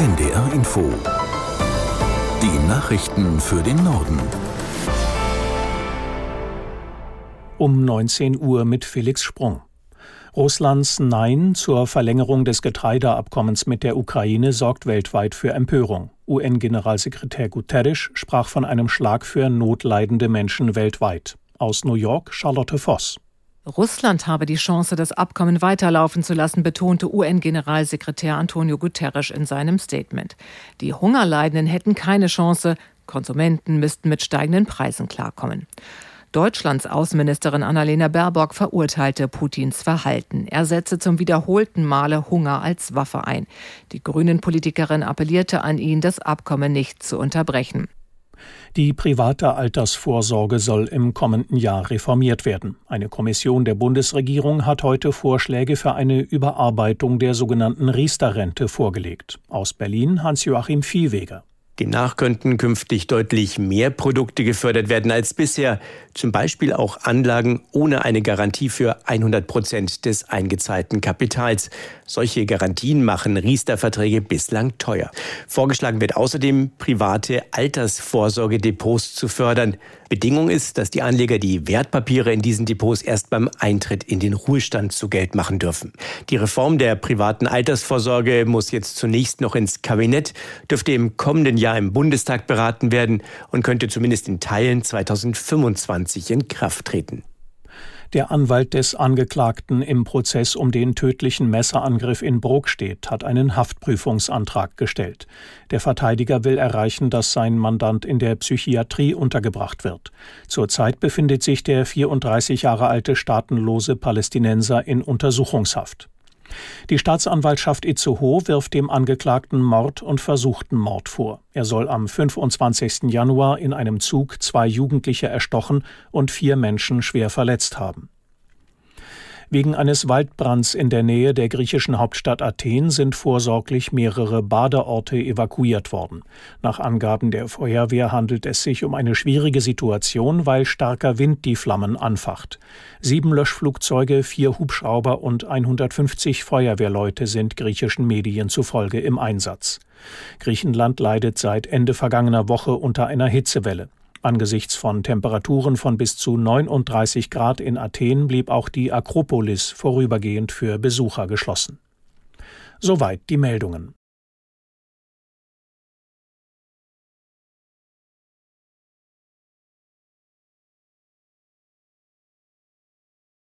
NDR Info. Die Nachrichten für den Norden. Um 19 Uhr mit Felix Sprung. Russlands Nein zur Verlängerung des Getreideabkommens mit der Ukraine sorgt weltweit für Empörung. UN-Generalsekretär Guterres sprach von einem Schlag für notleidende Menschen weltweit. Aus New York Charlotte Voss. Russland habe die Chance, das Abkommen weiterlaufen zu lassen, betonte UN-Generalsekretär Antonio Guterres in seinem Statement. Die Hungerleidenden hätten keine Chance, Konsumenten müssten mit steigenden Preisen klarkommen. Deutschlands Außenministerin Annalena Baerbock verurteilte Putins Verhalten. Er setze zum wiederholten Male Hunger als Waffe ein. Die Grünen-Politikerin appellierte an ihn, das Abkommen nicht zu unterbrechen. Die private Altersvorsorge soll im kommenden Jahr reformiert werden. Eine Kommission der Bundesregierung hat heute Vorschläge für eine Überarbeitung der sogenannten Riester-Rente vorgelegt. Aus Berlin Hans-Joachim Viehweger. Demnach könnten künftig deutlich mehr Produkte gefördert werden als bisher, zum Beispiel auch Anlagen ohne eine Garantie für 100 Prozent des eingezahlten Kapitals. Solche Garantien machen Riester-Verträge bislang teuer. Vorgeschlagen wird außerdem, private Altersvorsorgedepots zu fördern. Bedingung ist, dass die Anleger die Wertpapiere in diesen Depots erst beim Eintritt in den Ruhestand zu Geld machen dürfen. Die Reform der privaten Altersvorsorge muss jetzt zunächst noch ins Kabinett, dürfte im kommenden Jahr im Bundestag beraten werden und könnte zumindest in Teilen 2025 in Kraft treten. Der Anwalt des Angeklagten im Prozess um den tödlichen Messerangriff in Brokstedt hat einen Haftprüfungsantrag gestellt. Der Verteidiger will erreichen, dass sein Mandant in der Psychiatrie untergebracht wird. Zurzeit befindet sich der 34 Jahre alte staatenlose Palästinenser in Untersuchungshaft. Die Staatsanwaltschaft Itzehoe wirft dem Angeklagten Mord und versuchten Mord vor. Er soll am 25. Januar in einem Zug zwei Jugendliche erstochen und vier Menschen schwer verletzt haben. Wegen eines Waldbrands in der Nähe der griechischen Hauptstadt Athen sind vorsorglich mehrere Badeorte evakuiert worden. Nach Angaben der Feuerwehr handelt es sich um eine schwierige Situation, weil starker Wind die Flammen anfacht. Sieben Löschflugzeuge, vier Hubschrauber und 150 Feuerwehrleute sind griechischen Medien zufolge im Einsatz. Griechenland leidet seit Ende vergangener Woche unter einer Hitzewelle. Angesichts von Temperaturen von bis zu 39 Grad in Athen blieb auch die Akropolis vorübergehend für Besucher geschlossen. Soweit die Meldungen.